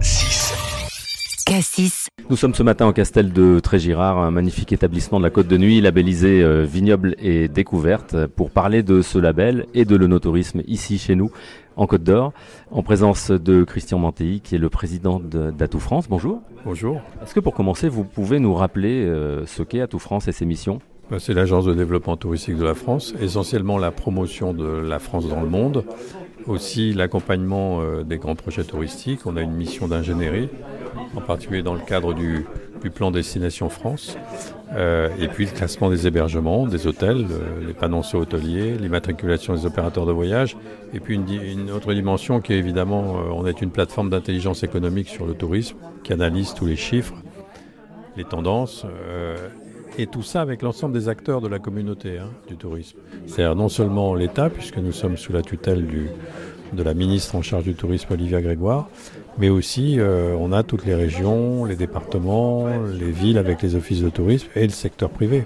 K6. Cassis, Nous sommes ce matin au Castel de Trégirard, un magnifique établissement de la Côte de Nuit, labellisé euh, Vignoble et Découverte, pour parler de ce label et de l'onotourisme ici chez nous, en Côte d'Or, en présence de Christian Mantéi, qui est le président de- d'Atout France. Bonjour. Bonjour, Est-ce que pour commencer, vous pouvez nous rappeler euh, ce qu'est Atout France et ses missions? Bah, c'est l'agence de développement touristique de la France, essentiellement la promotion de la France dans le monde, aussi l'accompagnement euh, des grands projets touristiques. On a une mission d'ingénierie, en particulier dans le cadre du, plan Destination France, Euh, et puis le classement des hébergements, des hôtels, euh, les panonceaux hôteliers, l'immatriculation des opérateurs de voyage, et puis une, autre dimension qui est évidemment, on est une plateforme d'intelligence économique sur le tourisme, qui analyse tous les chiffres, les tendances, et tout ça avec l'ensemble des acteurs de la communauté hein, du tourisme. C'est-à-dire non seulement l'État, puisque nous sommes sous la tutelle de la ministre en charge du tourisme Olivia Grégoire, mais aussi euh, on a toutes les régions, les départements, les villes avec les offices de tourisme et le secteur privé.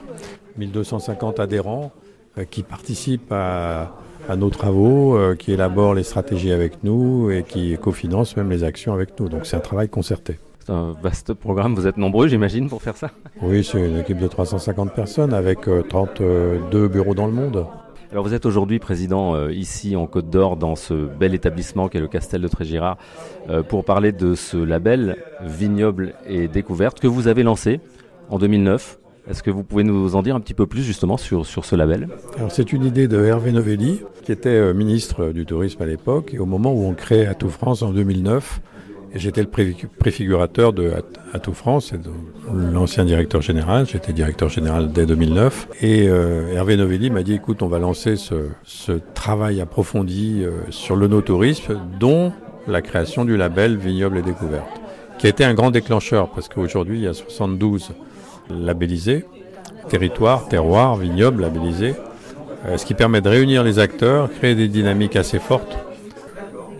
1250 adhérents euh, qui participent à, à nos travaux, euh, qui élaborent les stratégies avec nous et qui cofinancent même les actions avec nous. Donc c'est un travail concerté. C'est un vaste programme, vous êtes nombreux j'imagine pour faire ça Oui, c'est une équipe de 350 personnes avec euh, 32 bureaux dans le monde. Alors vous êtes aujourd'hui président euh, ici en Côte d'Or dans ce bel établissement qu'est le Castel de Trégirard euh, pour parler de ce label Vignoble et Découverte que vous avez lancé en 2009. Est-ce que vous pouvez nous en dire un petit peu plus justement sur, sur ce label? Alors c'est une idée de Hervé Novelli, qui était euh, ministre du tourisme à l'époque, et au moment où on crée Atout France en 2009, j'étais le pré- préfigurateur de At- Atout France, l'ancien directeur général, j'étais directeur général dès 2009, et euh, Hervé Novelli m'a dit, écoute, on va lancer ce, ce travail approfondi euh, sur le no-tourisme, dont la création du label Vignoble et Découverte, qui a été un grand déclencheur, parce qu'aujourd'hui, il y a 72 labellisés, territoire, terroir, vignoble labellisés, euh, ce qui permet de réunir les acteurs, créer des dynamiques assez fortes.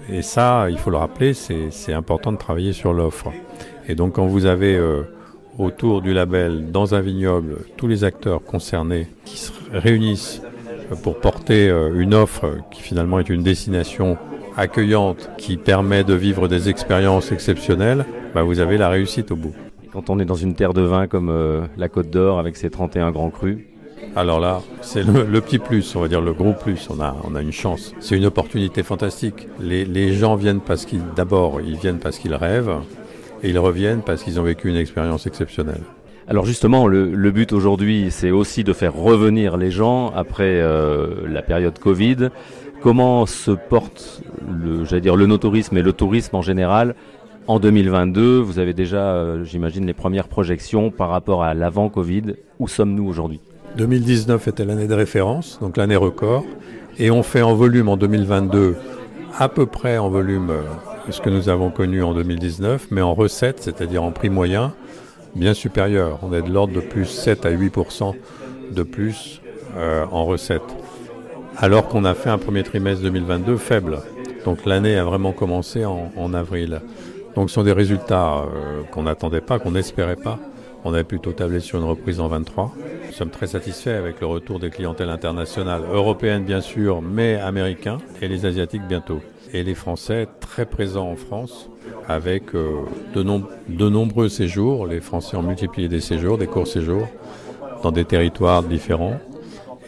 Et ça, il faut le rappeler, c'est important de travailler sur l'offre. Et donc quand vous avez euh, autour du label, dans un vignoble, tous les acteurs concernés qui se réunissent pour porter euh, une offre qui finalement est une destination accueillante, qui permet de vivre des expériences exceptionnelles, bah, vous avez la réussite au bout. Quand on est dans une terre de vin comme euh, la Côte d'Or avec ses 31 grands crus, Alors là, c'est le, petit plus, on va dire le gros plus. On a, on a une chance. C'est une opportunité fantastique. Les, les gens viennent parce qu'ils, d'abord, ils viennent parce qu'ils rêvent, et ils reviennent parce qu'ils ont vécu une expérience exceptionnelle. Alors justement, le, le but aujourd'hui, c'est aussi de faire revenir les gens après euh, la période Covid. Comment se porte, le, j'allais dire, le no-tourisme et le tourisme en général en 2022 Vous avez déjà, euh, j'imagine, les premières projections par rapport à l'avant Covid. Où sommes-nous aujourd'hui? 2019 était l'année de référence, donc l'année record, et on fait en volume en 2022 à peu près en volume euh, ce que nous avons connu en 2019, mais en recettes, c'est-à-dire en prix moyen, bien supérieur. On est de l'ordre de plus 7 à 8% de plus euh, en recettes, alors qu'on a fait un premier trimestre 2022 faible. Donc l'année a vraiment commencé en, avril. Donc ce sont des résultats euh, qu'on n'attendait pas, qu'on n'espérait pas. On avait plutôt tablé sur une reprise en 23. Nous sommes très satisfaits avec le retour des clientèles internationales, européennes bien sûr, mais américains, et les asiatiques bientôt. Et les Français très présents en France, avec euh, de, nom- de nombreux séjours. Les Français ont multiplié des séjours, des courts séjours, dans des territoires différents.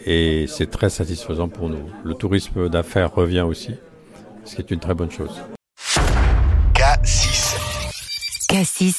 Et c'est très satisfaisant pour nous. Le tourisme d'affaires revient aussi, ce qui est une très bonne chose. K6. Cassis,